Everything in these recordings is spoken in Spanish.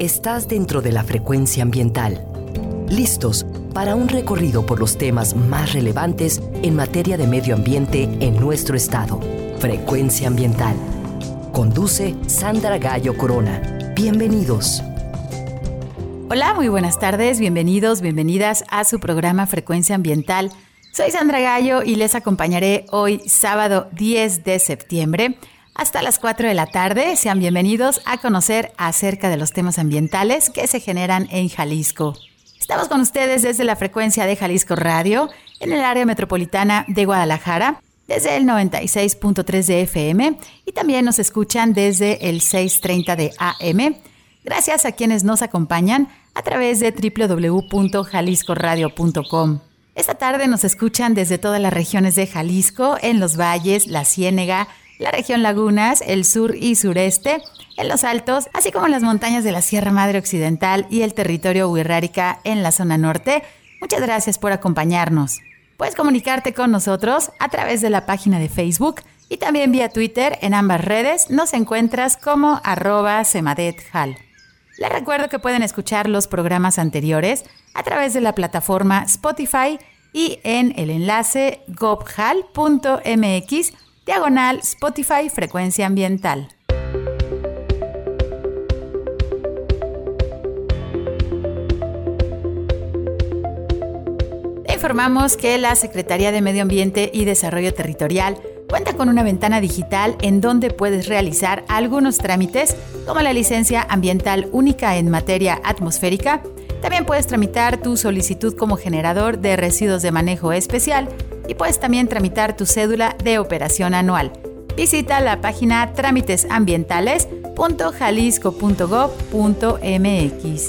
Estás dentro de la frecuencia ambiental. Listos para un recorrido por los temas más relevantes en materia de medio ambiente en nuestro estado. Frecuencia ambiental. Conduce Sandra Gallo Corona. Bienvenidos. Hola, muy buenas tardes, bienvenidos, bienvenidas a su programa Frecuencia Ambiental. Soy Sandra Gallo y les acompañaré hoy sábado 10 de septiembre hasta las 4 de la tarde. Sean bienvenidos a conocer acerca de los temas ambientales que se generan en Jalisco. Estamos con ustedes desde la frecuencia de Jalisco Radio en el área metropolitana de Guadalajara desde el 96.3 de FM y también nos escuchan desde el 6.30 de AM Gracias a quienes nos acompañan a través de www.jaliscoradio.com. Esta tarde nos escuchan desde todas las regiones de Jalisco, en los valles, la Ciénega, la región Lagunas, el sur y sureste, en los altos, así como las montañas de la Sierra Madre Occidental y el territorio Huirrárica en la zona norte. Muchas gracias por acompañarnos. Puedes comunicarte con nosotros a través de la página de Facebook y también vía Twitter. En ambas redes nos encuentras como semadethal. Les recuerdo que pueden escuchar los programas anteriores a través de la plataforma Spotify y en el enlace gobhal.mx diagonal Spotify Frecuencia Ambiental. informamos que la Secretaría de Medio Ambiente y Desarrollo Territorial cuenta con una ventana digital en donde puedes realizar algunos trámites como la licencia ambiental única en materia atmosférica. También puedes tramitar tu solicitud como generador de residuos de manejo especial y puedes también tramitar tu cédula de operación anual. Visita la página trámitesambientales.jalisco.gov.mx.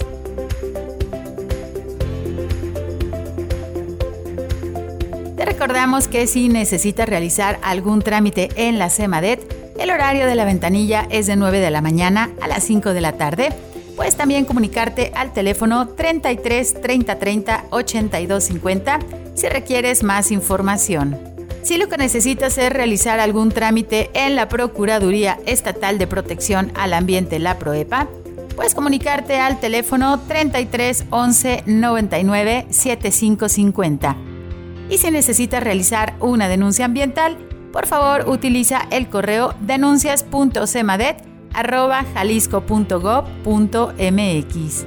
recordamos que si necesitas realizar algún trámite en la CEMADET, el horario de la ventanilla es de 9 de la mañana a las 5 de la tarde. Puedes también comunicarte al teléfono 33 30 30 82 50 si requieres más información. Si lo que necesitas es realizar algún trámite en la Procuraduría Estatal de Protección al Ambiente, la PROEPA, puedes comunicarte al teléfono 33 11 99 7550. Y si necesitas realizar una denuncia ambiental, por favor utiliza el correo denuncias.cemadet.jalisco.gov.mx.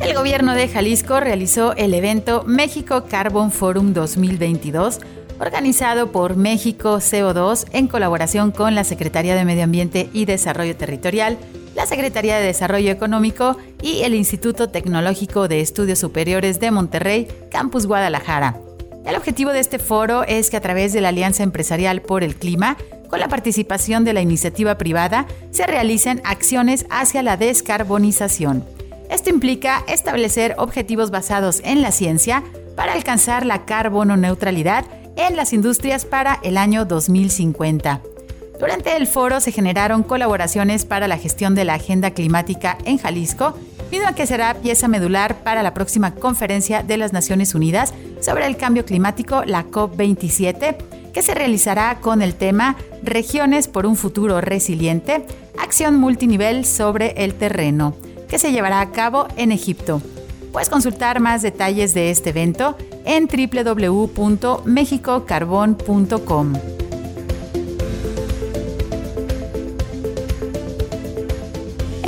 El gobierno de Jalisco realizó el evento México Carbon Forum 2022, organizado por México CO2 en colaboración con la Secretaría de Medio Ambiente y Desarrollo Territorial, la Secretaría de Desarrollo Económico y el Instituto Tecnológico de Estudios Superiores de Monterrey, Campus Guadalajara. El objetivo de este foro es que a través de la Alianza Empresarial por el Clima, con la participación de la iniciativa privada, se realicen acciones hacia la descarbonización. Esto implica establecer objetivos basados en la ciencia para alcanzar la carbono neutralidad en las industrias para el año 2050. Durante el foro se generaron colaboraciones para la gestión de la agenda climática en Jalisco, misma que será pieza medular para la próxima conferencia de las Naciones Unidas sobre el cambio climático, la COP27, que se realizará con el tema Regiones por un futuro resiliente, acción multinivel sobre el terreno, que se llevará a cabo en Egipto. Puedes consultar más detalles de este evento en www.mexicocarbon.com.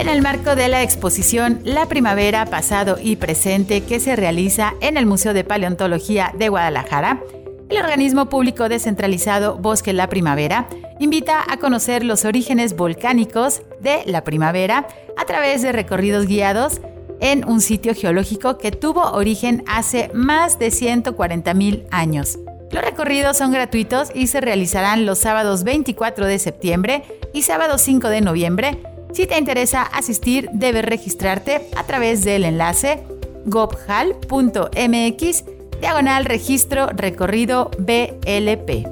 en el marco de la exposición La Primavera, Pasado y Presente que se realiza en el Museo de Paleontología de Guadalajara, el organismo público descentralizado Bosque La Primavera invita a conocer los orígenes volcánicos de la primavera a través de recorridos guiados en un sitio geológico que tuvo origen hace más de 140.000 años. Los recorridos son gratuitos y se realizarán los sábados 24 de septiembre y sábado 5 de noviembre si te interesa asistir, debes registrarte a través del enlace gobhal.mx diagonal registro recorrido BLP.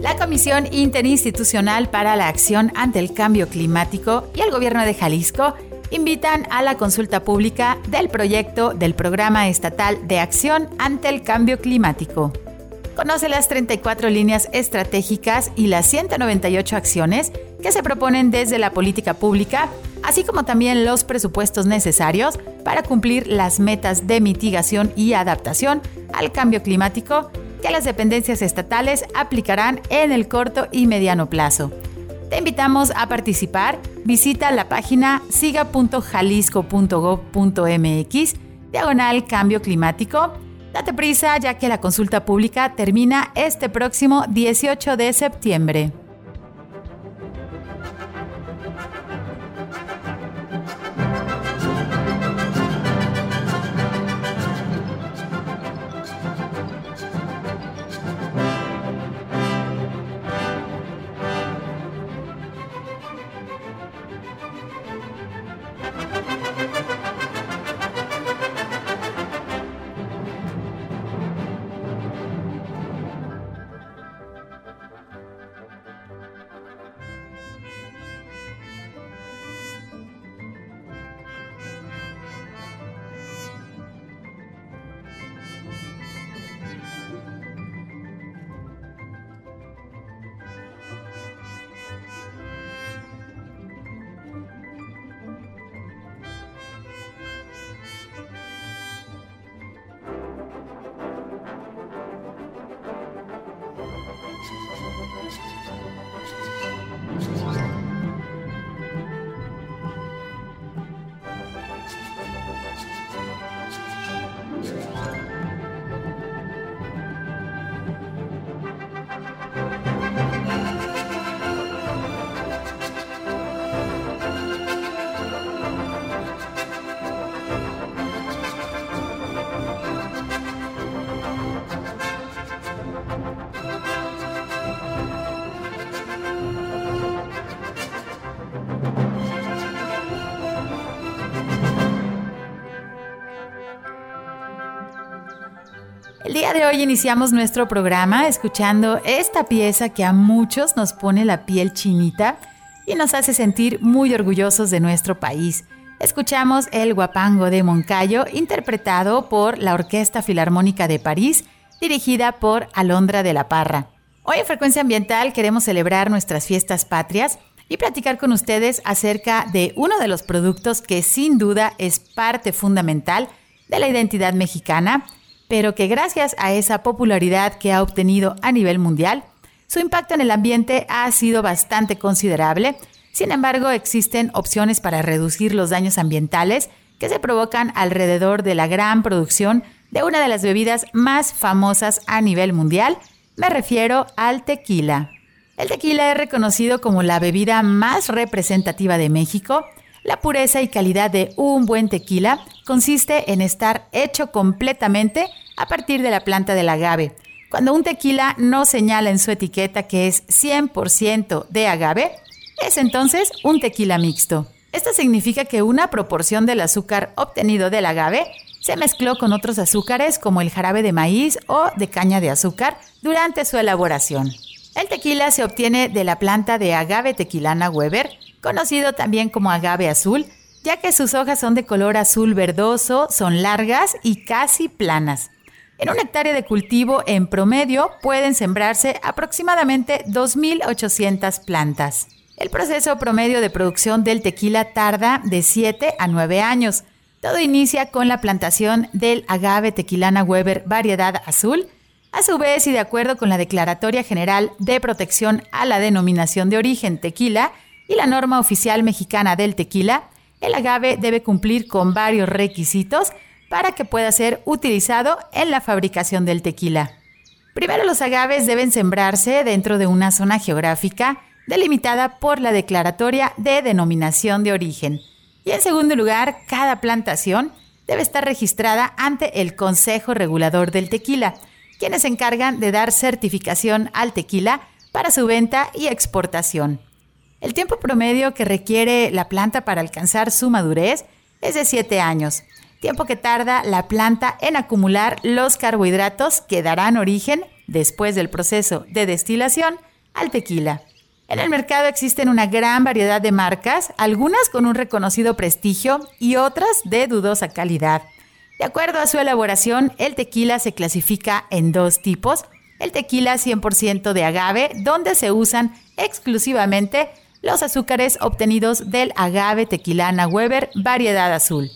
La Comisión Interinstitucional para la Acción ante el Cambio Climático y el Gobierno de Jalisco invitan a la consulta pública del proyecto del Programa Estatal de Acción ante el Cambio Climático. Conoce las 34 líneas estratégicas y las 198 acciones que se proponen desde la política pública, así como también los presupuestos necesarios para cumplir las metas de mitigación y adaptación al cambio climático que las dependencias estatales aplicarán en el corto y mediano plazo. Te invitamos a participar. Visita la página siga.jalisco.gov.mx, diagonal cambio climático Date prisa ya que la consulta pública termina este próximo 18 de septiembre. De hoy iniciamos nuestro programa escuchando esta pieza que a muchos nos pone la piel chinita y nos hace sentir muy orgullosos de nuestro país. Escuchamos El Guapango de Moncayo, interpretado por la Orquesta Filarmónica de París, dirigida por Alondra de la Parra. Hoy en Frecuencia Ambiental queremos celebrar nuestras fiestas patrias y platicar con ustedes acerca de uno de los productos que sin duda es parte fundamental de la identidad mexicana, pero que gracias a esa popularidad que ha obtenido a nivel mundial, su impacto en el ambiente ha sido bastante considerable. Sin embargo, existen opciones para reducir los daños ambientales que se provocan alrededor de la gran producción de una de las bebidas más famosas a nivel mundial. Me refiero al tequila. El tequila es reconocido como la bebida más representativa de México la pureza y calidad de un buen tequila consiste en estar hecho completamente a partir de la planta del agave. Cuando un tequila no señala en su etiqueta que es 100% de agave, es entonces un tequila mixto. Esto significa que una proporción del azúcar obtenido del agave se mezcló con otros azúcares como el jarabe de maíz o de caña de azúcar durante su elaboración. El tequila se obtiene de la planta de agave tequilana Weber, conocido también como agave azul, ya que sus hojas son de color azul verdoso, son largas y casi planas. En una hectárea de cultivo en promedio pueden sembrarse aproximadamente 2.800 plantas. El proceso promedio de producción del tequila tarda de 7 a 9 años. Todo inicia con la plantación del agave tequilana Weber variedad azul, a su vez, y de acuerdo con la Declaratoria General de Protección a la Denominación de Origen Tequila y la norma oficial mexicana del tequila, el agave debe cumplir con varios requisitos para que pueda ser utilizado en la fabricación del tequila. Primero, los agaves deben sembrarse dentro de una zona geográfica delimitada por la Declaratoria de Denominación de Origen. Y en segundo lugar, cada plantación debe estar registrada ante el Consejo Regulador del Tequila, quienes se encargan de dar certificación al tequila para su venta y exportación. El tiempo promedio que requiere la planta para alcanzar su madurez es de 7 años, tiempo que tarda la planta en acumular los carbohidratos que darán origen, después del proceso de destilación, al tequila. En el mercado existen una gran variedad de marcas, algunas con un reconocido prestigio y otras de dudosa calidad. De acuerdo a su elaboración, el tequila se clasifica en dos tipos, el tequila 100% de agave, donde se usan exclusivamente los azúcares obtenidos del agave tequilana Weber variedad azul.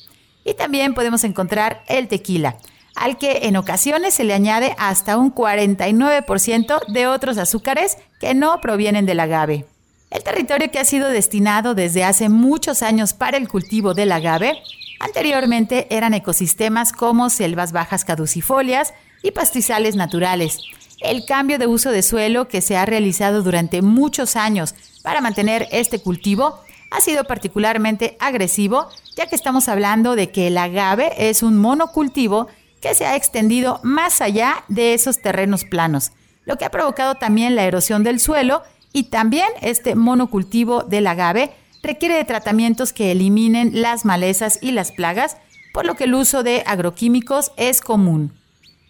Y también podemos encontrar el tequila, al que en ocasiones se le añade hasta un 49% de otros azúcares que no provienen del agave. El territorio que ha sido destinado desde hace muchos años para el cultivo del agave, anteriormente eran ecosistemas como selvas bajas caducifolias y pastizales naturales. El cambio de uso de suelo que se ha realizado durante muchos años para mantener este cultivo ha sido particularmente agresivo, ya que estamos hablando de que el agave es un monocultivo que se ha extendido más allá de esos terrenos planos, lo que ha provocado también la erosión del suelo y también este monocultivo del agave requiere de tratamientos que eliminen las malezas y las plagas, por lo que el uso de agroquímicos es común.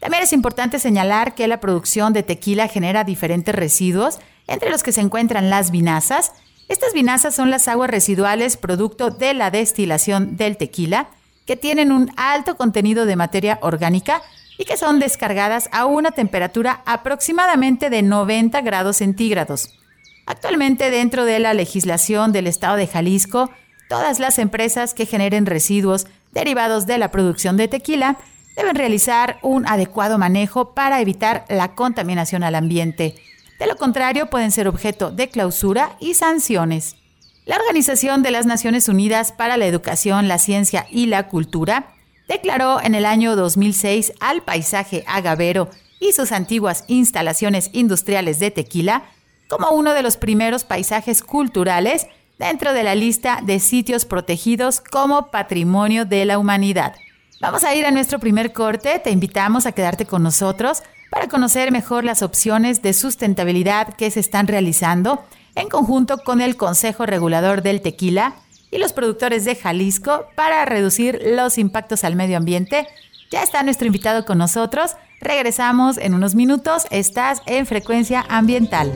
También es importante señalar que la producción de tequila genera diferentes residuos, entre los que se encuentran las vinazas. Estas vinazas son las aguas residuales producto de la destilación del tequila, que tienen un alto contenido de materia orgánica y que son descargadas a una temperatura aproximadamente de 90 grados centígrados. Actualmente dentro de la legislación del Estado de Jalisco, todas las empresas que generen residuos derivados de la producción de tequila deben realizar un adecuado manejo para evitar la contaminación al ambiente. De lo contrario, pueden ser objeto de clausura y sanciones. La Organización de las Naciones Unidas para la Educación, la Ciencia y la Cultura declaró en el año 2006 al paisaje agavero y sus antiguas instalaciones industriales de tequila como uno de los primeros paisajes culturales dentro de la lista de sitios protegidos como patrimonio de la humanidad. Vamos a ir a nuestro primer corte. Te invitamos a quedarte con nosotros para conocer mejor las opciones de sustentabilidad que se están realizando en conjunto con el Consejo Regulador del Tequila y los productores de Jalisco para reducir los impactos al medio ambiente. Ya está nuestro invitado con nosotros. Regresamos en unos minutos. Estás en Frecuencia Ambiental.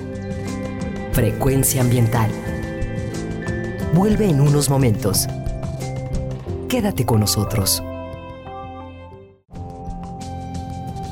Frecuencia Ambiental. Vuelve en unos momentos. Quédate con nosotros.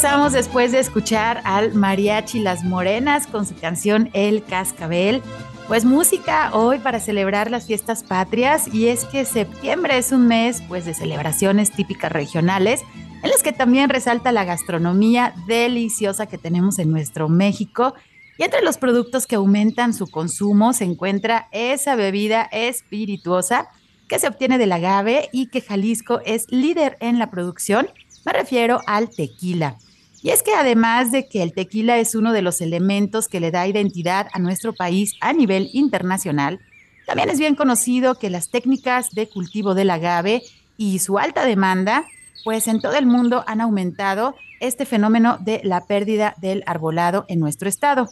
Regresamos después de escuchar al mariachi Las Morenas con su canción El Cascabel. Pues música hoy para celebrar las fiestas patrias y es que septiembre es un mes pues de celebraciones típicas regionales en las que también resalta la gastronomía deliciosa que tenemos en nuestro México y entre los productos que aumentan su consumo se encuentra esa bebida espirituosa que se obtiene del agave y que Jalisco es líder en la producción. Me refiero al tequila. Y es que además de que el tequila es uno de los elementos que le da identidad a nuestro país a nivel internacional, también es bien conocido que las técnicas de cultivo del agave y su alta demanda, pues en todo el mundo han aumentado este fenómeno de la pérdida del arbolado en nuestro estado.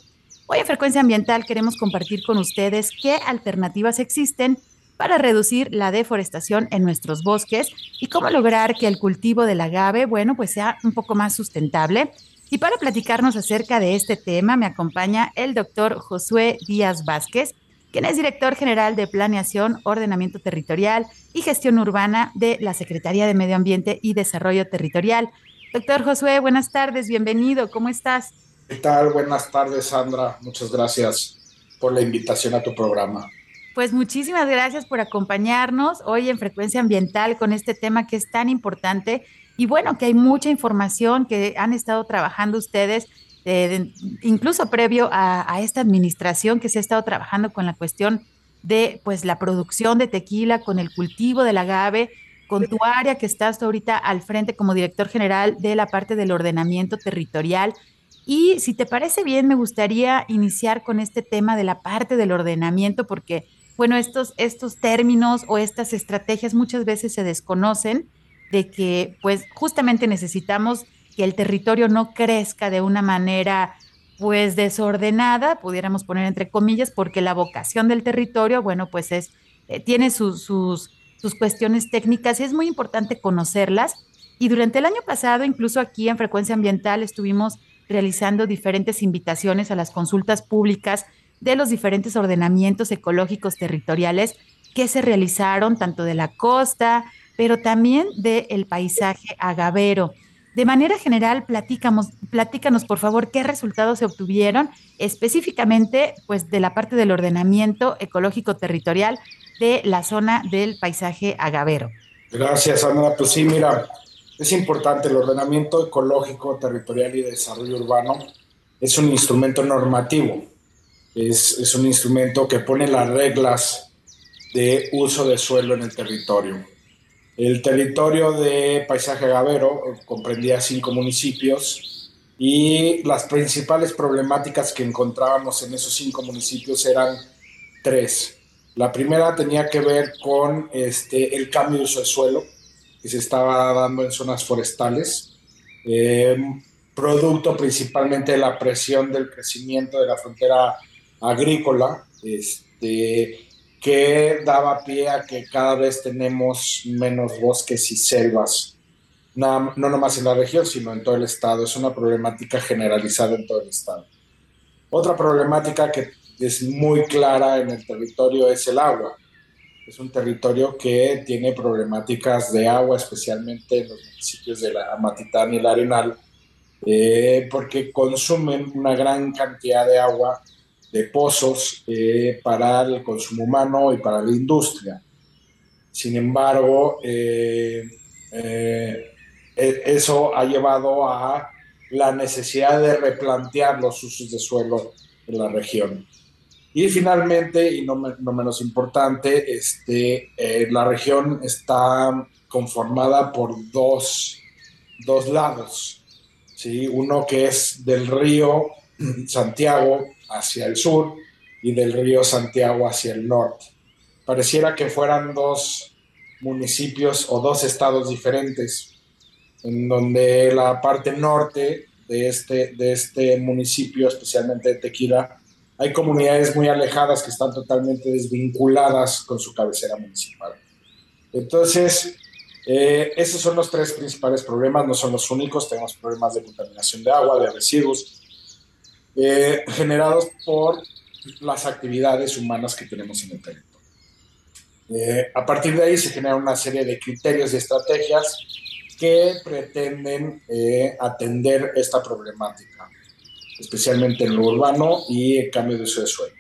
Hoy en Frecuencia Ambiental queremos compartir con ustedes qué alternativas existen para reducir la deforestación en nuestros bosques y cómo lograr que el cultivo del agave, bueno, pues sea un poco más sustentable. Y para platicarnos acerca de este tema me acompaña el doctor Josué Díaz Vázquez, quien es director general de Planeación, Ordenamiento Territorial y Gestión Urbana de la Secretaría de Medio Ambiente y Desarrollo Territorial. Doctor Josué, buenas tardes, bienvenido, ¿cómo estás? ¿Qué tal? Buenas tardes, Sandra. Muchas gracias por la invitación a tu programa. Pues muchísimas gracias por acompañarnos hoy en Frecuencia Ambiental con este tema que es tan importante y bueno, que hay mucha información que han estado trabajando ustedes, eh, incluso previo a, esta administración que se ha estado trabajando con la cuestión de pues la producción de tequila, con el cultivo del agave, con tu área que estás ahorita al frente como director general de la parte del ordenamiento territorial. Y si te parece bien, me gustaría iniciar con este tema de la parte del ordenamiento, porque bueno, estos, estos términos o estas estrategias muchas veces se desconocen de que pues justamente necesitamos que el territorio no crezca de una manera pues desordenada, pudiéramos poner entre comillas, porque la vocación del territorio, bueno, pues es, eh, tiene sus, sus, sus cuestiones técnicas y es muy importante conocerlas. Y durante el año pasado, incluso aquí en Frecuencia Ambiental, estuvimos realizando diferentes invitaciones a las consultas públicas de los diferentes ordenamientos ecológicos territoriales que se realizaron tanto de la costa, pero también del paisaje agavero. De manera general, platicamos, platícanos por favor qué resultados se obtuvieron específicamente pues, de la parte del ordenamiento ecológico territorial de la zona del paisaje agavero. Gracias, Ana. Pues sí, mira, es importante el ordenamiento ecológico territorial y desarrollo urbano. Es un instrumento normativo es, un instrumento que pone las reglas de uso de suelo en el territorio. El territorio de Paisaje Agavero comprendía cinco municipios y las principales problemáticas que encontrábamos en esos cinco municipios eran tres. La primera tenía que ver con este, el cambio de uso de suelo que se estaba dando en zonas forestales, eh, producto principalmente de la presión del crecimiento de la frontera agrícola, este, que daba pie a que cada vez tenemos menos bosques y selvas, no, no nomás en la región, sino en todo el estado. Es una problemática generalizada en todo el estado. Otra problemática que es muy clara en el territorio es el agua. Es un territorio que tiene problemáticas de agua, especialmente en los municipios de la Amatitán y el Arenal, eh, porque consumen una gran cantidad de agua de pozos eh, para el consumo humano y para la industria. Sin embargo, eh, eh, e, eso ha llevado a la necesidad de replantear los usos de suelo en la región. Y finalmente, y no, menos importante, este, la región está conformada por dos, dos lados. ¿sí? Uno que es del río Santiago hacia el sur y del río Santiago hacia el norte. Pareciera que fueran dos municipios o dos estados diferentes, en donde la parte norte de este, de este municipio, especialmente de Tequila, hay comunidades muy alejadas que están totalmente desvinculadas con su cabecera municipal. Entonces, eh, esos son los tres principales problemas, no son los únicos, tenemos problemas de contaminación de agua, de residuos, eh, generados por las actividades humanas que tenemos en el territorio. Eh, a partir de ahí se genera una serie de criterios y estrategias que pretenden eh, atender esta problemática, especialmente en lo urbano y el cambio de uso de suelo.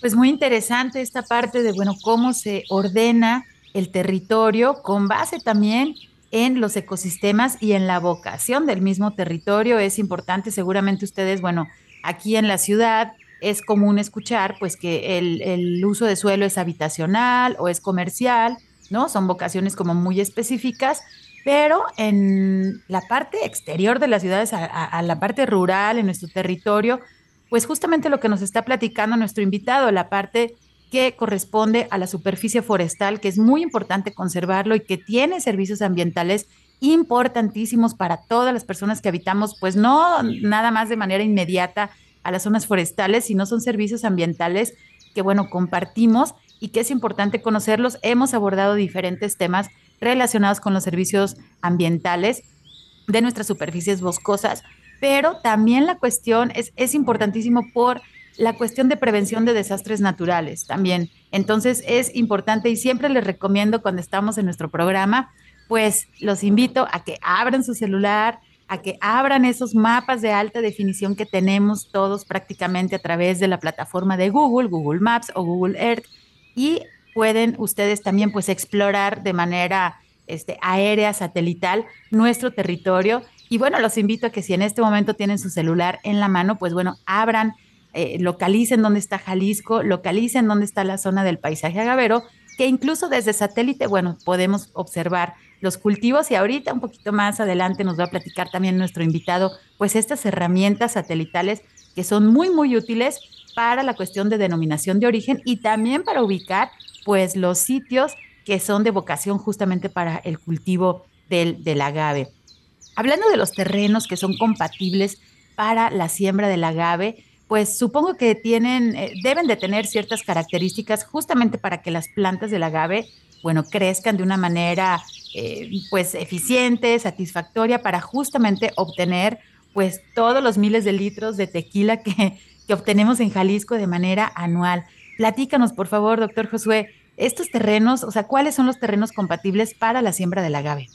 Pues muy interesante esta parte de, bueno, cómo se ordena el territorio con base también en los ecosistemas y en la vocación del mismo territorio. Es importante, seguramente ustedes, bueno, aquí en la ciudad es común escuchar pues que el, el uso de suelo es habitacional o es comercial, ¿no? Son vocaciones como muy específicas, pero en la parte exterior de las ciudades, a, la parte rural, en nuestro territorio, pues justamente lo que nos está platicando nuestro invitado, la parte que corresponde a la superficie forestal, que es muy importante conservarlo y que tiene servicios ambientales importantísimos para todas las personas que habitamos, pues no nada más de manera inmediata a las zonas forestales, sino son servicios ambientales que, bueno, compartimos y que es importante conocerlos. Hemos abordado diferentes temas relacionados con los servicios ambientales de nuestras superficies boscosas, pero también la cuestión es, es importantísimo por la cuestión de prevención de desastres naturales también. Entonces es importante y siempre les recomiendo cuando estamos en nuestro programa, pues los invito a que abran su celular, a que abran esos mapas de alta definición que tenemos todos prácticamente a través de la plataforma de Google, Google Maps o Google Earth y pueden ustedes también pues explorar de manera este, aérea, satelital, nuestro territorio. Y bueno, los invito a que si en este momento tienen su celular en la mano, pues bueno, abran, eh, localicen dónde está Jalisco, localicen dónde está la zona del paisaje agavero, que incluso desde satélite, bueno, podemos observar los cultivos y ahorita un poquito más adelante nos va a platicar también nuestro invitado, pues estas herramientas satelitales que son muy, muy útiles para la cuestión de denominación de origen y también para ubicar pues los sitios que son de vocación justamente para el cultivo del, del agave. Hablando de los terrenos que son compatibles para la siembra del agave, pues supongo que tienen, eh, deben de tener ciertas características justamente para que las plantas del agave, bueno, crezcan de una manera eh, pues eficiente, satisfactoria para justamente obtener pues todos los miles de litros de tequila que, que obtenemos en Jalisco de manera anual. Platícanos, por favor, doctor Josué, estos terrenos, o sea, ¿cuáles son los terrenos compatibles para la siembra del agave?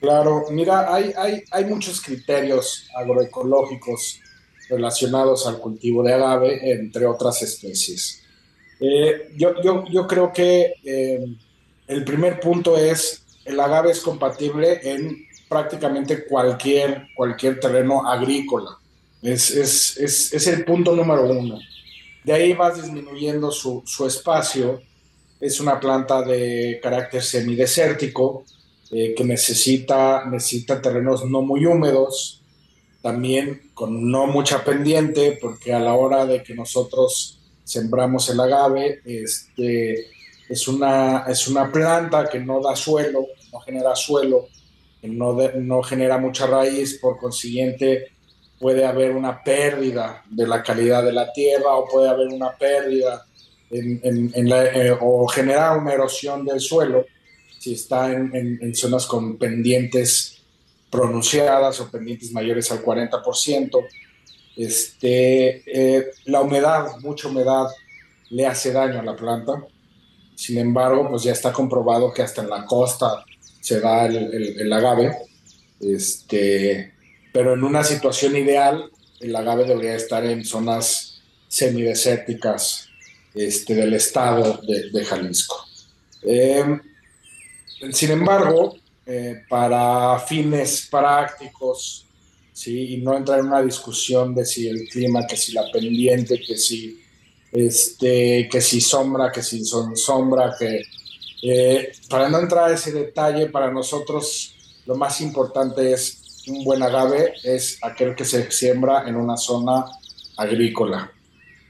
Claro, mira, hay, hay, hay muchos criterios agroecológicos relacionados al cultivo de agave, entre otras especies. Eh, yo, yo, yo, creo que eh, el primer punto es, el agave es compatible en prácticamente cualquier, cualquier terreno agrícola. Es, es, es, es, el punto número uno. De ahí vas disminuyendo su, su espacio. Es una planta de carácter semidesértico eh, que necesita, necesita terrenos no muy húmedos, también con no mucha pendiente, porque a la hora de que nosotros sembramos el agave, este, es, una, es una planta que no da suelo, no genera suelo, no, no genera mucha raíz, por consiguiente puede haber una pérdida de la calidad de la tierra o puede haber una pérdida en, eh, o generar una erosión del suelo si está en, zonas con pendientes pronunciadas o pendientes mayores al 40%. Este, eh, la humedad, mucha humedad, le hace daño a la planta. Sin embargo, pues ya está comprobado que hasta en la costa se da el, agave. Este, pero en una situación ideal, el agave debería estar en zonas semidesérticas este, del estado de, Jalisco. Em, sin embargo, eh, para fines prácticos, ¿sí? y no entrar en una discusión de si el clima, que si la pendiente, que si, este, que si sombra, que si son sombra, que eh, para no entrar a ese detalle, para nosotros lo más importante es un buen agave es aquel que se siembra en una zona agrícola,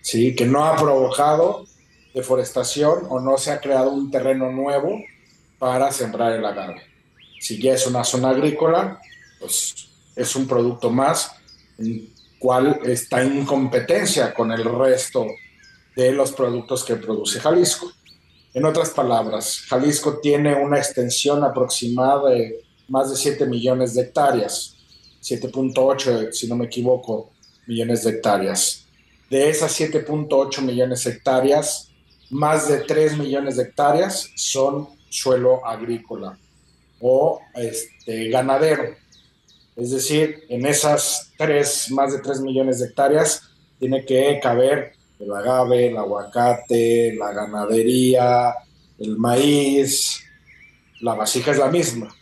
¿sí? que no ha provocado deforestación o no se ha creado un terreno nuevo para sembrar el agave. Si ya es una zona agrícola, pues es un producto más, en cual está en competencia con el resto de los productos que produce Jalisco. En otras palabras, Jalisco tiene una extensión aproximada de más de 7 millones de hectáreas, 7.8, si no me equivoco, millones de hectáreas. De esas 7.8 millones de hectáreas, más de 3 millones de hectáreas son suelo agrícola o este, ganadero. Es decir, en esas tres, más de 3 millones de hectáreas tiene que caber el agave, el aguacate, la ganadería, el maíz, la vasija es la misma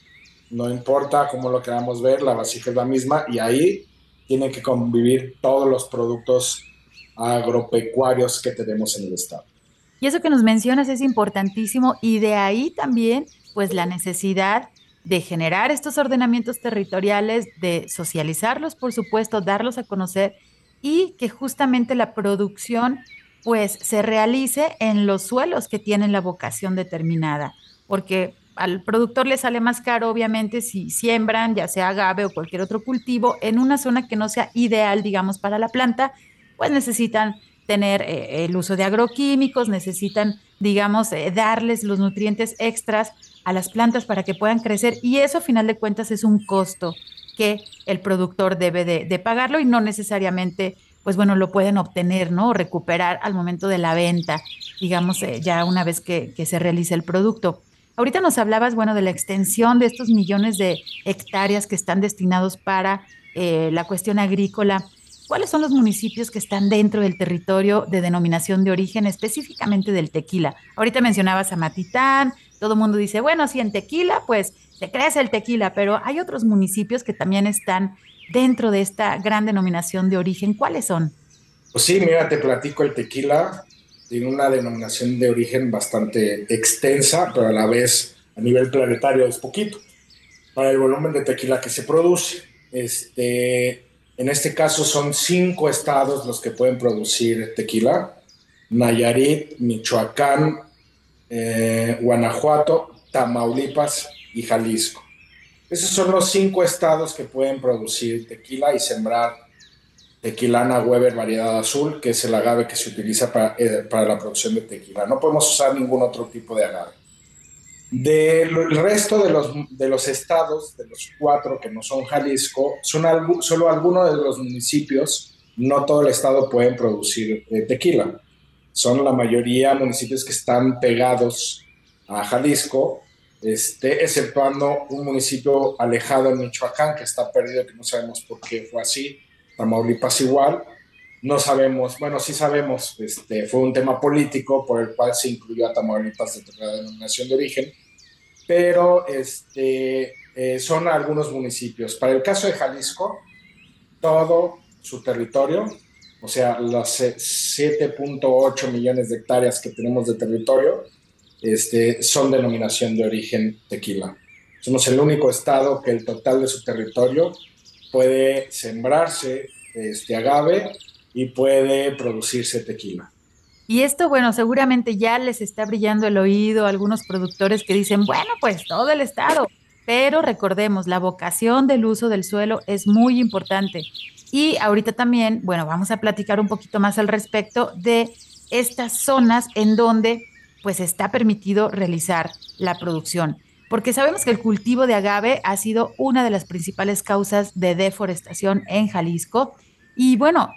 no importa cómo lo queramos ver, la vasija es la misma y ahí tienen que convivir todos los productos agropecuarios que tenemos en el estado. Y eso que nos mencionas es importantísimo y de ahí también pues la necesidad de generar estos ordenamientos territoriales, de socializarlos, por supuesto, darlos a conocer y que justamente la producción pues se realice en los suelos que tienen la vocación determinada, porque al productor le sale más caro, obviamente, si siembran, ya sea agave o cualquier otro cultivo, en una zona que no sea ideal, digamos, para la planta, pues necesitan tener eh, el uso de agroquímicos, necesitan, digamos, eh, darles los nutrientes extras a las plantas para que puedan crecer y eso, a final de cuentas, es un costo que el productor debe de, pagarlo y no necesariamente pues bueno, lo pueden obtener, ¿no? O recuperar al momento de la venta, digamos, eh, ya una vez que, se realice el producto. Ahorita nos hablabas, bueno, de la extensión de estos millones de hectáreas que están destinados para eh, la cuestión agrícola. ¿Cuáles son los municipios que están dentro del territorio de denominación de origen, específicamente del tequila? Ahorita mencionabas a Matitán, todo el mundo dice, bueno, si en tequila, pues se crece el tequila, pero hay otros municipios que también están dentro de esta gran denominación de origen. ¿Cuáles son? Pues sí, mira, te platico el tequila tiene una denominación de origen bastante extensa, pero a la vez a nivel planetario es poquito para el volumen de tequila que se produce. Este, en este caso son cinco estados los que pueden producir tequila. Nayarit, Michoacán, eh, Guanajuato, Tamaulipas y Jalisco. Esos son los cinco estados que pueden producir tequila y sembrar tequilana Weber variedad azul, que es el agave que se utiliza para, eh, para la producción de tequila. No podemos usar ningún otro tipo de agave. Del resto de los, de los estados, de los cuatro que no son Jalisco, son solo algunos de los municipios, no todo el estado pueden producir eh, tequila. Son la mayoría municipios que están pegados a Jalisco, este, exceptuando un municipio alejado en Michoacán que está perdido, que no sabemos por qué fue así, Tamaulipas igual. No sabemos, bueno, sí sabemos, este, fue un tema político por el cual se incluyó a Tamaulipas dentro de la denominación de origen, pero este, eh, son algunos municipios. Para el caso de Jalisco, todo su territorio, o sea, las 7.8 millones de hectáreas que tenemos de territorio, este, son denominación de origen tequila. Somos el único estado que el total de su territorio puede sembrarse este agave y puede producirse tequila. Y esto, bueno, seguramente ya les está brillando el oído a algunos productores que dicen, bueno, pues todo el estado. Pero recordemos, la vocación del uso del suelo es muy importante. Y ahorita también, bueno, vamos a platicar un poquito más al respecto de estas zonas en donde pues está permitido realizar la producción porque sabemos que el cultivo de agave ha sido una de las principales causas de deforestación en Jalisco. Y bueno,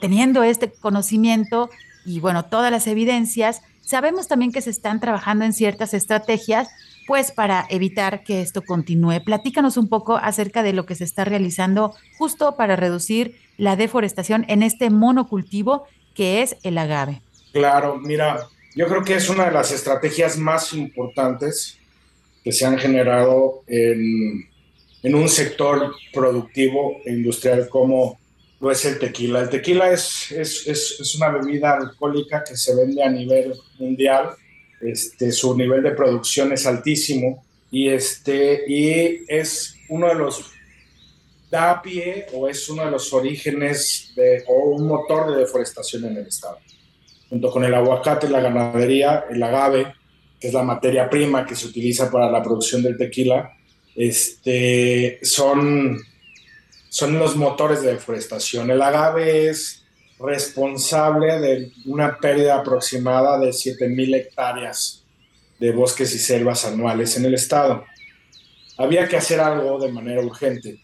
teniendo este conocimiento y bueno, todas las evidencias, sabemos también que se están trabajando en ciertas estrategias pues para evitar que esto continúe. Platícanos un poco acerca de lo que se está realizando justo para reducir la deforestación en este monocultivo que es el agave. Claro, mira, yo creo que es una de las estrategias más importantes que se han generado en, un sector productivo e industrial como lo es el tequila. El tequila es, es, es, una bebida alcohólica que se vende a nivel mundial. Este, su nivel de producción es altísimo y, este, y es uno de los da pie o es uno de los orígenes de, o un motor de deforestación en el estado. Junto con el aguacate, la ganadería, el agave, que es la materia prima que se utiliza para la producción del tequila, este, son, son los motores de deforestación. El agave es responsable de una pérdida aproximada de 7.000 hectáreas de bosques y selvas anuales en el estado. Había que hacer algo de manera urgente.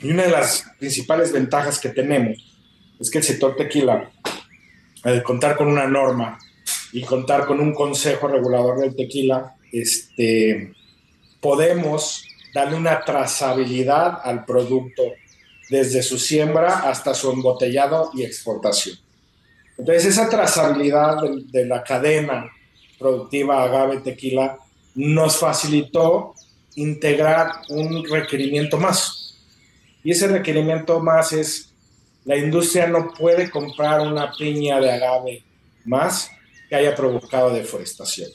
Y una de las principales ventajas que tenemos es que el sector tequila, al contar con una norma y contar con un consejo regulador del tequila, este, podemos darle una trazabilidad al producto desde su siembra hasta su embotellado y exportación. Entonces, esa trazabilidad de, la cadena productiva agave tequila nos facilitó integrar un requerimiento más. Y ese requerimiento más es la industria no puede comprar una piña de agave más que haya provocado deforestación.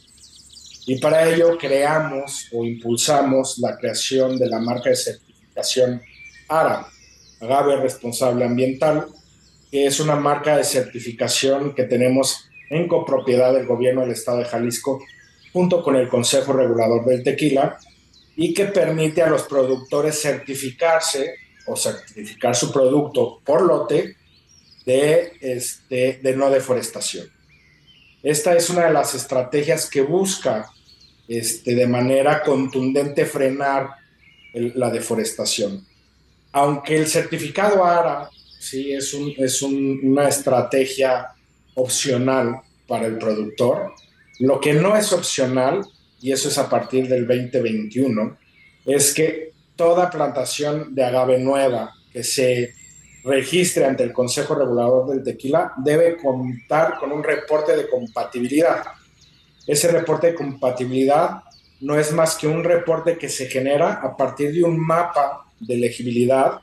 Y para ello creamos o impulsamos la creación de la marca de certificación ARA, Agave Responsable Ambiental, que es una marca de certificación que tenemos en copropiedad del gobierno del estado de Jalisco junto con el Consejo Regulador del Tequila y que permite a los productores certificarse o certificar su producto por lote de, este, de no deforestación. Esta es una de las estrategias que busca este, de manera contundente frenar la deforestación. Aunque el certificado ARA sí, es, un, es una estrategia opcional para el productor, lo que no es opcional, y eso es a partir del 2021, es que toda plantación de agave nueva que se registre ante el Consejo Regulador del Tequila debe contar con un reporte de compatibilidad. Ese reporte de compatibilidad no es más que un reporte que se genera a partir de un mapa de elegibilidad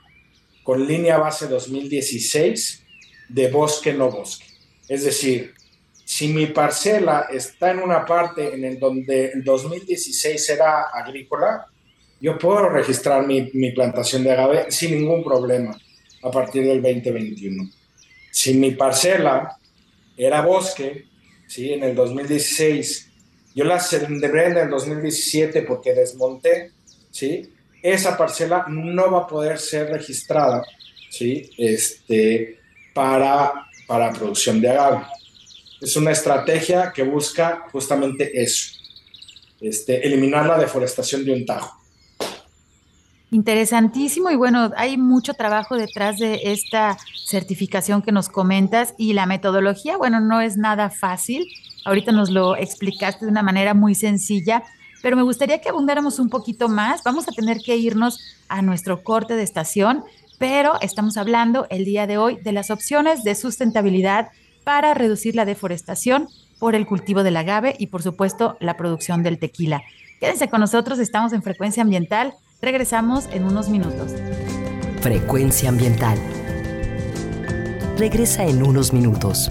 con línea base 2016 de bosque no bosque. Es decir, si mi parcela está en una parte en el donde el 2016 era agrícola, yo puedo registrar mi, plantación de agave sin ningún problema a partir del 2021. Si mi parcela era bosque, ¿sí? en el 2016, yo la sembré en el 2017 porque desmonté, ¿sí? Esa parcela no va a poder ser registrada ¿sí? este, para, para producción de agave. Es una estrategia que busca justamente eso, este, eliminar la deforestación de un tajo. Interesantísimo y bueno, hay mucho trabajo detrás de esta certificación que nos comentas y la metodología, bueno, no es nada fácil. Ahorita nos lo explicaste de una manera muy sencilla, pero me gustaría que abundáramos un poquito más. Vamos a tener que irnos a nuestro corte de estación, pero estamos hablando el día de hoy de las opciones de sustentabilidad para reducir la deforestación por el cultivo del agave y por supuesto la producción del tequila. Quédense con nosotros, estamos en frecuencia ambiental Regresamos en unos minutos. Frecuencia ambiental. Regresa en unos minutos.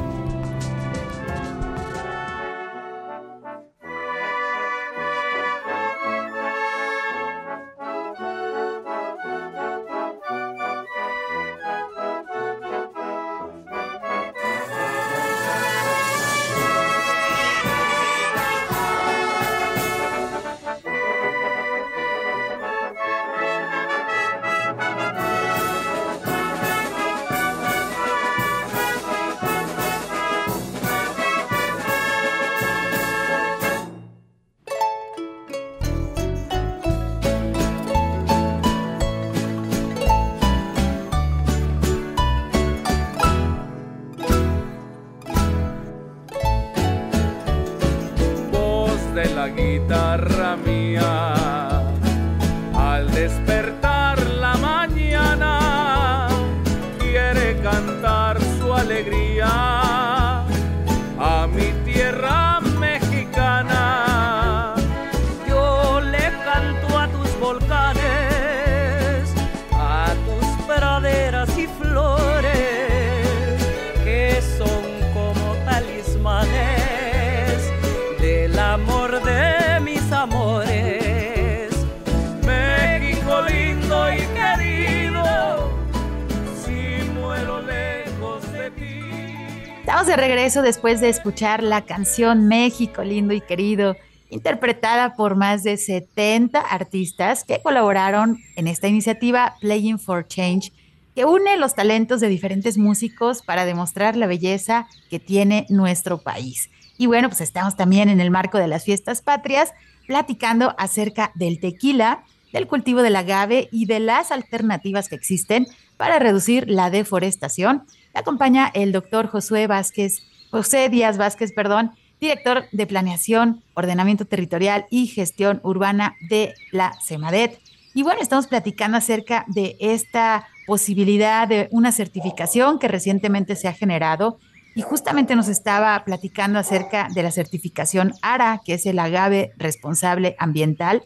después de escuchar la canción México lindo y querido, interpretada por más de 70 artistas que colaboraron en esta iniciativa Playing for Change, que une los talentos de diferentes músicos para demostrar la belleza que tiene nuestro país. Y bueno, pues estamos también en el marco de las fiestas patrias platicando acerca del tequila, del cultivo del agave y de las alternativas que existen para reducir la deforestación acompaña el doctor Josué Vázquez, José Díaz Vázquez, perdón, director de Planeación, Ordenamiento Territorial y Gestión Urbana de la CEMADET. Y bueno, estamos platicando acerca de esta posibilidad de una certificación que recientemente se ha generado y justamente nos estaba platicando acerca de la certificación ARA, que es el agave responsable ambiental,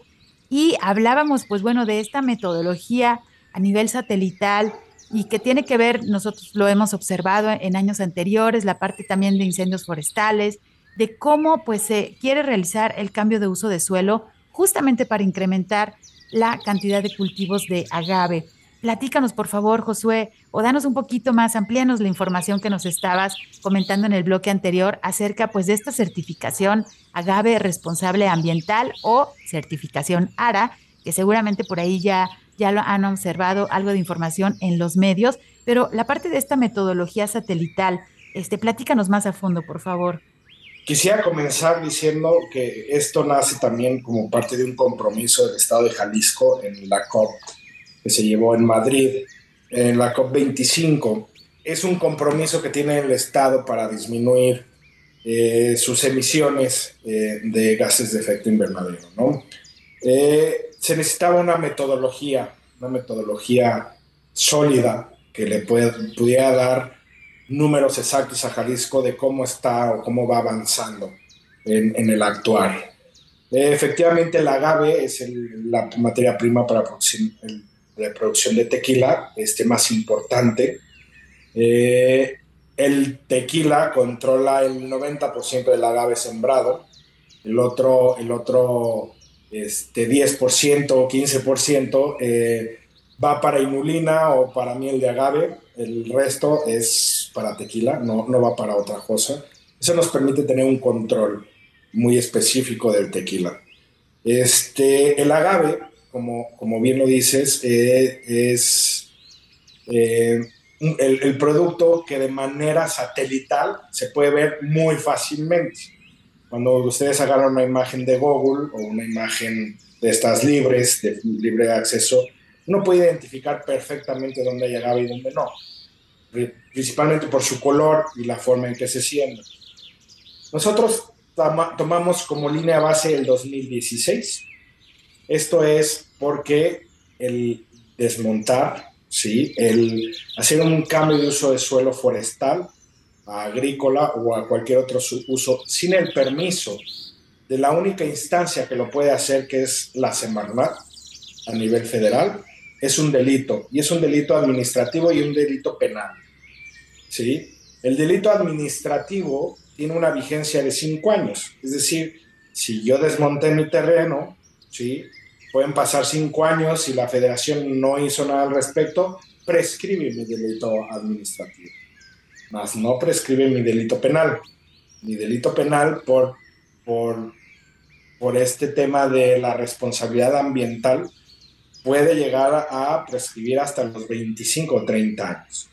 y hablábamos, pues bueno, de esta metodología a nivel satelital y que tiene que ver, nosotros lo hemos observado en años anteriores, la parte también de incendios forestales, de cómo pues se quiere realizar el cambio de uso de suelo justamente para incrementar la cantidad de cultivos de agave. Platícanos, por favor, Josué, o danos un poquito más, amplíanos la información que nos estabas comentando en el bloque anterior acerca pues de esta certificación agave responsable ambiental o certificación ARA, que seguramente por ahí ya, ya lo han observado algo de información en los medios, pero la parte de esta metodología satelital, este, platícanos más a fondo, por favor. Quisiera comenzar diciendo que esto nace también como parte de un compromiso del Estado de Jalisco en la COP que se llevó en Madrid, en la COP25. Es un compromiso que tiene el Estado para disminuir eh, sus emisiones eh, de gases de efecto invernadero. ¿no? Eh, se necesitaba una metodología, una metodología sólida que le pudiera dar números exactos a Jalisco de cómo está o cómo va avanzando en, el actuar. efectivamente, el agave es la materia prima para el de producción de tequila, este más importante. Eh, el tequila controla el 90% del agave sembrado, el otro, el otro este, 10% o 15% eh, va para inulina o para miel de agave, el resto es para tequila, no, no va para otra cosa. Eso nos permite tener un control muy específico del tequila. Este, el agave como, bien lo dices, eh, es eh, el, producto que de manera satelital se puede ver muy fácilmente. Cuando ustedes agarran una imagen de Google o una imagen de estas libres, de libre acceso, uno puede identificar perfectamente dónde agave y dónde no, principalmente por su color y la forma en que se siembra. Nosotros tomamos como línea base el 2016 esto es porque el desmontar, ¿sí? el hacer un cambio de uso de suelo forestal, agrícola o a cualquier otro uso sin el permiso de la única instancia que lo puede hacer, que es la Semarnat a nivel federal, es un delito y es un delito administrativo y un delito penal. ¿sí? El delito administrativo tiene una vigencia de cinco años, es decir, si yo desmonté mi terreno, ¿sí? Pueden pasar cinco años y la federación no hizo nada al respecto, prescribe mi delito administrativo, más no prescribe mi delito penal. Mi delito penal por, por, por este tema de la responsabilidad ambiental puede llegar a prescribir hasta los 25 o 30 años.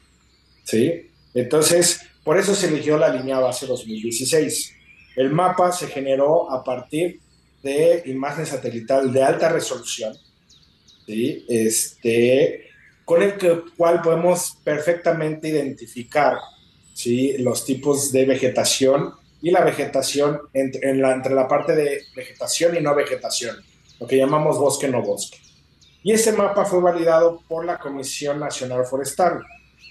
¿Sí? Entonces, por eso se eligió la línea base 2016. El mapa se generó a partir de imagen satelital de alta resolución, ¿sí? este, con el cual podemos perfectamente identificar ¿sí? los tipos de vegetación y la vegetación entre, la, entre la parte de vegetación y no vegetación, lo que llamamos bosque no bosque. Y ese mapa fue validado por la Comisión Nacional Forestal,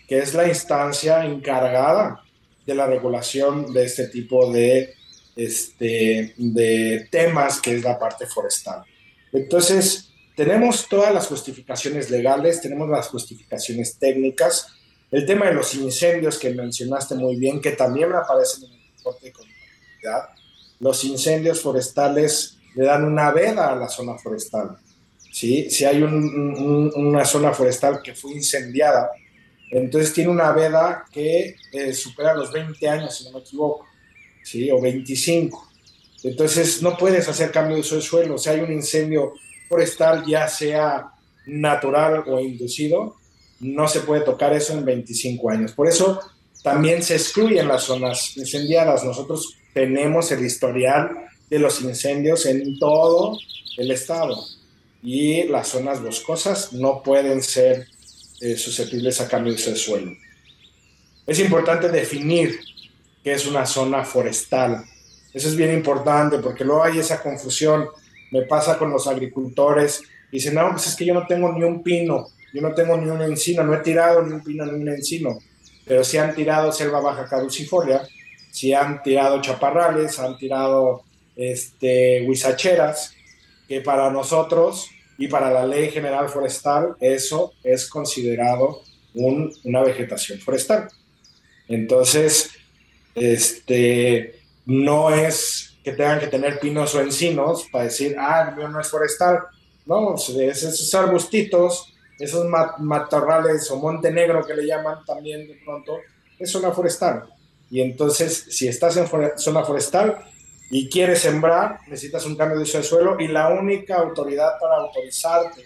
que es la instancia encargada de la regulación de este tipo de este, de temas que es la parte forestal. Entonces, tenemos todas las justificaciones legales, tenemos las justificaciones técnicas, el tema de los incendios que mencionaste muy bien, que también aparecen en el reporte de contabilidad. Los incendios forestales le dan una veda a la zona forestal. ¿sí? Si hay una zona forestal que fue incendiada, entonces tiene una veda que eh, supera los 20 años, si no me equivoco. ¿sí? o 25. Entonces no puedes hacer cambio de uso suelo. Si hay un incendio forestal, ya sea natural o inducido, no se puede tocar eso en 25 años. Por eso también se excluyen las zonas incendiadas. Nosotros tenemos el historial de los incendios en todo el estado y las zonas boscosas no pueden ser eh, susceptibles a cambio de suelo. Es importante definir que es una zona forestal. Eso es bien importante porque luego hay esa confusión. Me pasa con los agricultores. Dicen, no, pues es que yo no tengo ni un pino, yo no tengo ni un encino, no he tirado ni un pino ni un encino. pero si han tirado selva baja caducifolia, si han tirado chaparrales, han tirado este, huizacheras, que para nosotros y para la ley general forestal eso es considerado una vegetación forestal. Entonces, este, no es que tengan que tener pinos o encinos para decir, ah, el mío no es forestal. No, esos arbustitos, esos matorrales o monte negro que le llaman también de pronto, es zona forestal. Y entonces, si estás en zona forestal y quieres sembrar, necesitas un cambio de uso suelo y la única autoridad para autorizarte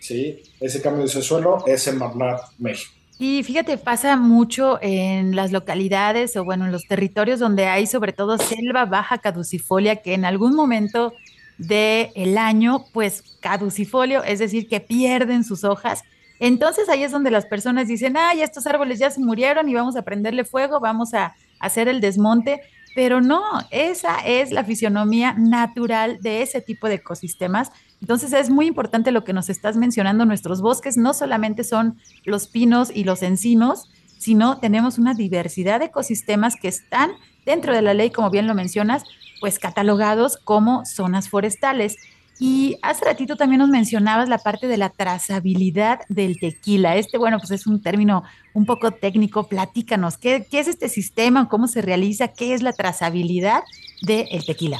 ¿sí? ese cambio de suelo es en Marnat, México. Y fíjate, pasa mucho en las localidades o bueno, en los territorios donde hay sobre todo selva baja caducifolia que en algún momento del el año pues caducifolio, es decir, que pierden sus hojas. Entonces ahí es donde las personas dicen, ay, estos árboles ya se murieron y vamos a prenderle fuego, vamos a hacer el desmonte. Pero no, esa es la fisionomía natural de ese tipo de ecosistemas entonces es muy importante lo que nos estás mencionando. Nuestros bosques no solamente son los pinos y los encinos, sino tenemos una diversidad de ecosistemas que están dentro de la ley, como bien lo mencionas, pues catalogados como zonas forestales. Y hace ratito también nos mencionabas la parte de la trazabilidad del tequila. Este, bueno, pues es un término un poco técnico. Platícanos, ¿qué, qué es este sistema? ¿Cómo se realiza? ¿Qué es la trazabilidad del tequila?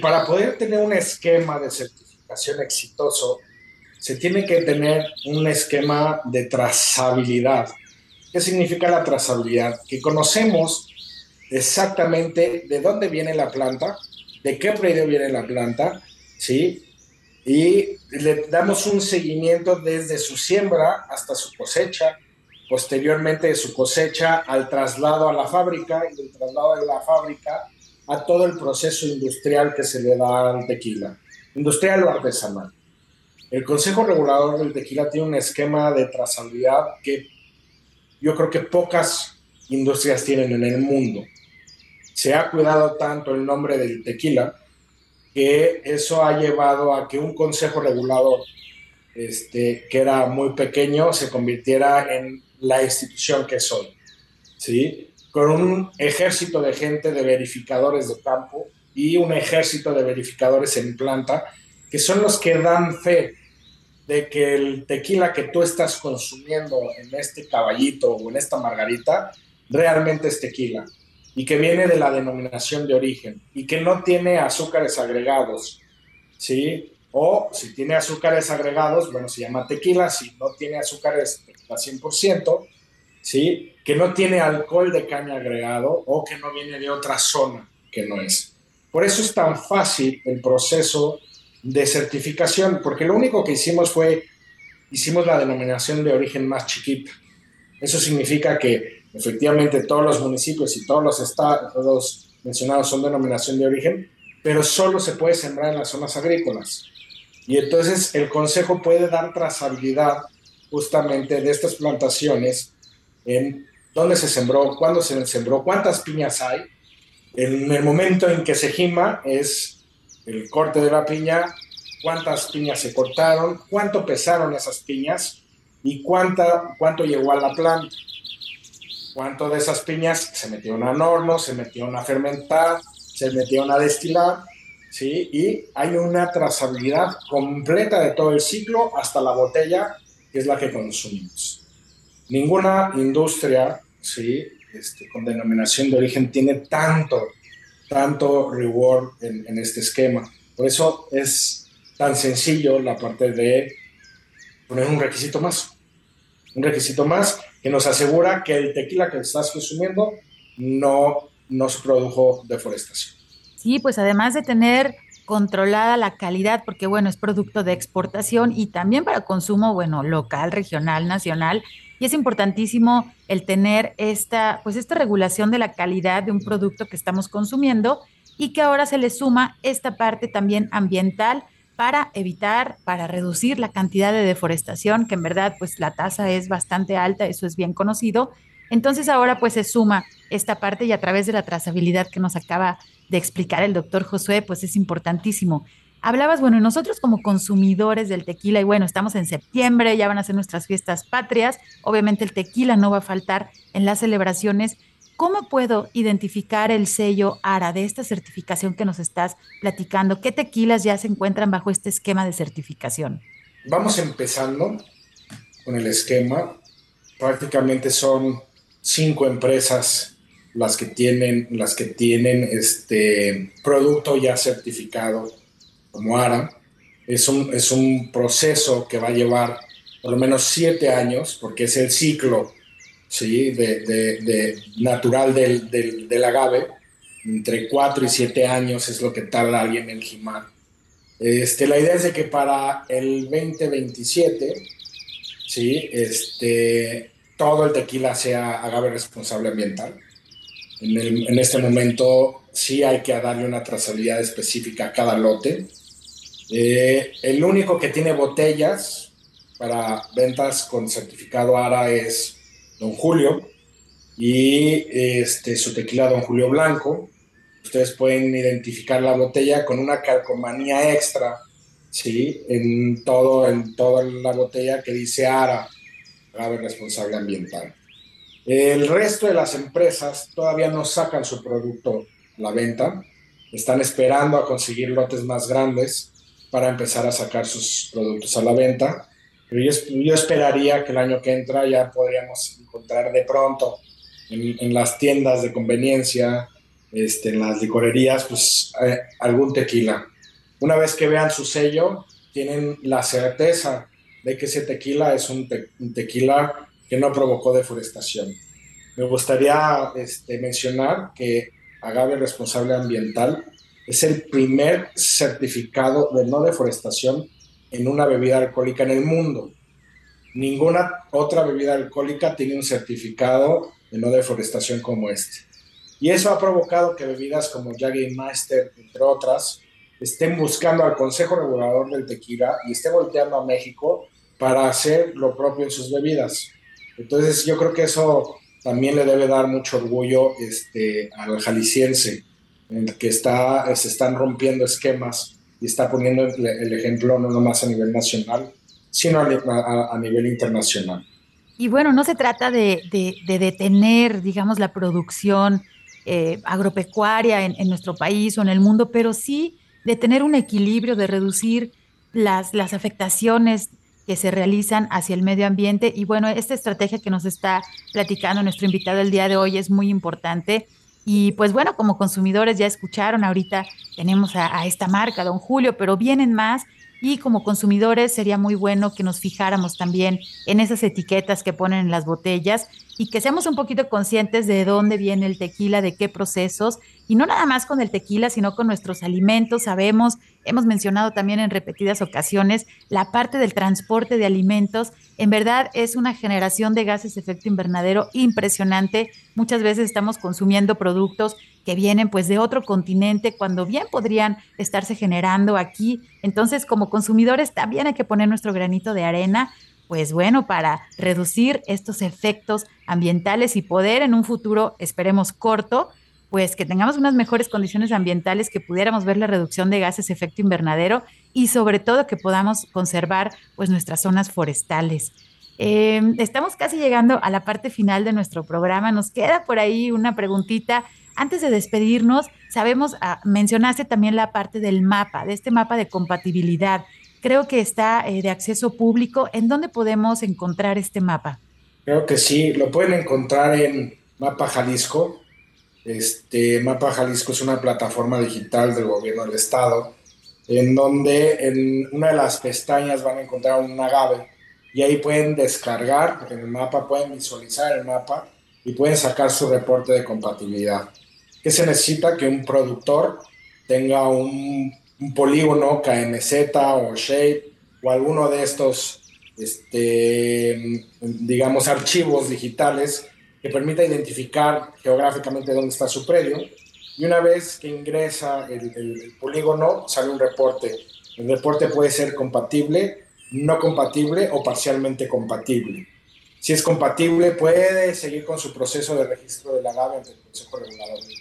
Para poder tener un esquema de certificación, exitoso, se tiene que tener un esquema de trazabilidad. ¿Qué significa la trazabilidad? Que conocemos exactamente de dónde viene la planta, de qué predio viene la planta, ¿sí? Y le damos un seguimiento desde su siembra hasta su cosecha, posteriormente de su cosecha al traslado a la fábrica y del traslado de la fábrica a todo el proceso industrial que se le da al tequila industrial o artesanal. El Consejo Regulador del Tequila tiene un esquema de trazabilidad que yo creo que pocas industrias tienen en el mundo. Se ha cuidado tanto el nombre del tequila que eso ha llevado a que un Consejo Regulador, este, que era muy pequeño, se convirtiera en la institución que es hoy. ¿sí? Con un ejército de gente, de verificadores de campo, y un ejército de verificadores en planta, que son los que dan fe de que el tequila que tú estás consumiendo en este caballito o en esta margarita realmente es tequila y que viene de la denominación de origen y que no tiene azúcares agregados, ¿sí? O si tiene azúcares agregados, bueno, se llama tequila, si no tiene azúcares, tequila 100%, ¿sí? Que no tiene alcohol de caña agregado o que no viene de otra zona que no es. Por eso es tan fácil el proceso de certificación, porque lo único que hicimos fue, hicimos la denominación de origen más chiquita. Eso significa que efectivamente todos los municipios y todos los estados mencionados son denominación de origen, pero solo se puede sembrar en las zonas agrícolas. Y entonces el Consejo puede dar trazabilidad justamente de estas plantaciones en dónde se sembró, cuándo se sembró, cuántas piñas hay, en el momento en que se gima es el corte de la piña, cuántas piñas se cortaron, cuánto pesaron esas piñas y cuánta, cuánto llegó a la planta. Cuánto de esas piñas se metieron al horno, se metieron a fermentar, se metieron a destilar, ¿sí? Y hay una trazabilidad completa de todo el ciclo hasta la botella, que es la que consumimos. Ninguna industria, ¿sí? Este, con denominación de origen tiene tanto, tanto reward en, este esquema. Por eso es tan sencillo la parte de poner un requisito más. Un requisito más que nos asegura que el tequila que estás consumiendo no, no se produjo deforestación. Sí, pues además de tener controlada la calidad, porque bueno, es producto de exportación y también para consumo, bueno, local, regional, nacional, y es importantísimo el tener esta, pues esta regulación de la calidad de un producto que estamos consumiendo y que ahora se le suma esta parte también ambiental para evitar, para reducir la cantidad de deforestación, que en verdad pues la tasa es bastante alta, eso es bien conocido. Entonces ahora pues se suma esta parte y a través de la trazabilidad que nos acaba de explicar el doctor Josué, pues es importantísimo. Hablabas, bueno, nosotros como consumidores del tequila, y bueno, estamos en septiembre, ya van a ser nuestras fiestas patrias, obviamente el tequila no va a faltar en las celebraciones. ¿Cómo puedo identificar el sello ARA de esta certificación que nos estás platicando? ¿Qué tequilas ya se encuentran bajo este esquema de certificación? Vamos empezando con el esquema. Prácticamente son cinco empresas las que tienen, las que tienen este producto ya certificado como ARA. Es un, es un proceso que va a llevar por lo menos siete años, porque es el ciclo ¿sí? de, de, natural del, del, del, agave. Entre cuatro y siete años es lo que tarda alguien en gimar. Este, la idea es de que para el 2027, ¿sí? este, todo el tequila sea agave responsable ambiental. En, este momento sí hay que darle una trazabilidad específica a cada lote. Eh, el único que tiene botellas para ventas con certificado ARA es Don Julio y este, su tequila Don Julio Blanco. Ustedes pueden identificar la botella con una calcomanía extra, ¿sí? En, todo, en toda la botella que dice ARA, grave responsable ambiental. El resto de las empresas todavía no sacan su producto a la venta, están esperando a conseguir lotes más grandes para empezar a sacar sus productos a la venta. Pero yo, esperaría que el año que entra ya podríamos encontrar de pronto en, las tiendas de conveniencia, este, en las licorerías, pues eh, algún tequila. Una vez que vean su sello, tienen la certeza de que ese tequila es un tequila que no provocó deforestación. Me gustaría este, mencionar que Agave Responsable Ambiental es el primer certificado de no deforestación en una bebida alcohólica en el mundo. Ninguna otra bebida alcohólica tiene un certificado de no deforestación como este. Y eso ha provocado que bebidas como Master, entre otras, estén buscando al Consejo Regulador del Tequila y esté volteando a México para hacer lo propio en sus bebidas. Entonces yo creo que eso también le debe dar mucho orgullo este, al jalisciense, en el que está, se están rompiendo esquemas y está poniendo el, ejemplo no nomás a nivel nacional, sino a, nivel internacional. Y bueno, no se trata de, detener, digamos, la producción eh, agropecuaria en, en, nuestro país o en el mundo, pero sí de tener un equilibrio, de reducir las, las afectaciones que se realizan hacia el medio ambiente. Y bueno, esta estrategia que nos está platicando nuestro invitado el día de hoy es muy importante. Y pues bueno, como consumidores ya escucharon, ahorita tenemos a, a esta marca, don Julio, pero vienen más y como consumidores sería muy bueno que nos fijáramos también en esas etiquetas que ponen en las botellas y que seamos un poquito conscientes de dónde viene el tequila, de qué procesos, y no nada más con el tequila, sino con nuestros alimentos. Sabemos, hemos mencionado también en repetidas ocasiones, la parte del transporte de alimentos. En verdad es una generación de gases de efecto invernadero impresionante. Muchas veces estamos consumiendo productos que vienen pues de otro continente cuando bien podrían estarse generando aquí. Entonces, como consumidores también hay que poner nuestro granito de arena pues bueno, para reducir estos efectos ambientales y poder en un futuro, esperemos corto, pues que tengamos unas mejores condiciones ambientales, que pudiéramos ver la reducción de gases efecto invernadero y sobre todo que podamos conservar pues nuestras zonas forestales. Em, estamos casi llegando a la parte final de nuestro programa. Nos queda por ahí una preguntita. Antes de despedirnos, sabemos, ah, mencionaste también la parte del mapa, de este mapa de compatibilidad creo que está eh, de acceso público. ¿En dónde podemos encontrar este mapa? Creo que sí, lo pueden encontrar en Mapa Jalisco. Este Mapa Jalisco es una plataforma digital del gobierno del estado, en donde en una de las pestañas van a encontrar un agave y ahí pueden descargar en el mapa, pueden visualizar el mapa y pueden sacar su reporte de compatibilidad. ¿Qué se necesita? Que un productor tenga un un polígono KMZ o Shape o alguno de estos, este, digamos, archivos digitales que permita identificar geográficamente dónde está su predio. Y una vez que ingresa el, polígono, sale un reporte. El reporte puede ser compatible, no compatible o parcialmente compatible. Si es compatible, puede seguir con su proceso de registro de la agave ante el Consejo Regulador de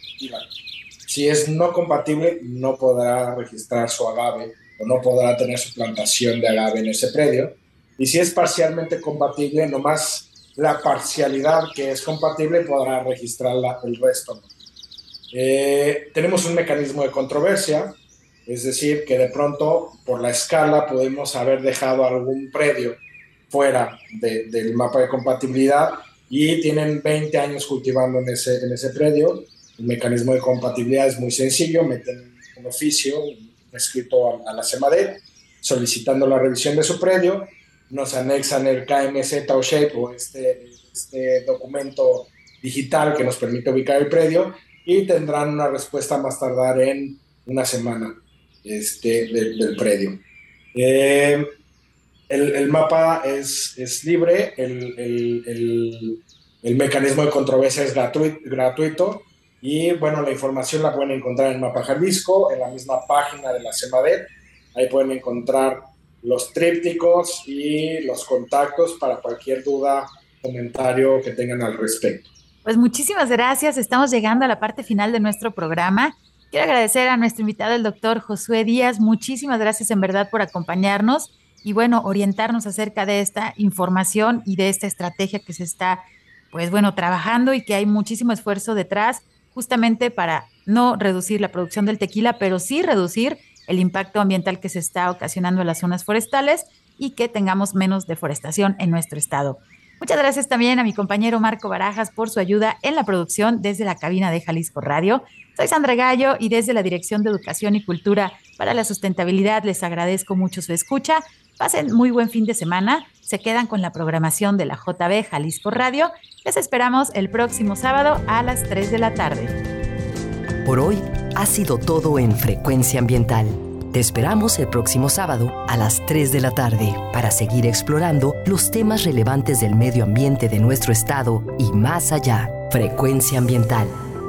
si es no compatible, no podrá registrar su agave o no podrá tener su plantación de agave en ese predio. Y si es parcialmente compatible, nomás la parcialidad que es compatible podrá registrar el resto. Eh, tenemos un mecanismo de controversia, es decir, que de pronto por la escala podemos haber dejado algún predio fuera del mapa de compatibilidad y tienen 20 años cultivando en ese, en ese predio. El mecanismo de compatibilidad es muy sencillo, meten un oficio, escrito a, la CEMADET solicitando la revisión de su predio, nos anexan el KMZ o SHAPE o este, este documento digital que nos permite ubicar el predio y tendrán una respuesta más tardar en una semana este, del, predio. Eh, el, mapa es, es libre, el, el, el, mecanismo de controversia es gratuito y bueno, la información la pueden encontrar en Mapa Jalisco, en la misma página de la CEMADET. Ahí pueden encontrar los trípticos y los contactos para cualquier duda, comentario que tengan al respecto. Pues muchísimas gracias. Estamos llegando a la parte final de nuestro programa. Quiero agradecer a nuestro invitado, el doctor Josué Díaz. Muchísimas gracias en verdad por acompañarnos y bueno, orientarnos acerca de esta información y de esta estrategia que se está, pues bueno, trabajando y que hay muchísimo esfuerzo detrás justamente para no reducir la producción del tequila, pero sí reducir el impacto ambiental que se está ocasionando en las zonas forestales y que tengamos menos deforestación en nuestro estado. Muchas gracias también a mi compañero Marco Barajas por su ayuda en la producción desde la cabina de Jalisco Radio. Soy Sandra Gallo y desde la Dirección de Educación y Cultura para la Sustentabilidad les agradezco mucho su escucha. Pasen muy buen fin de semana. Se quedan con la programación de la JB Jalisco Radio. Les esperamos el próximo sábado a las 3 de la tarde. Por hoy ha sido todo en Frecuencia Ambiental. Te esperamos el próximo sábado a las 3 de la tarde para seguir explorando los temas relevantes del medio ambiente de nuestro estado y más allá. Frecuencia Ambiental,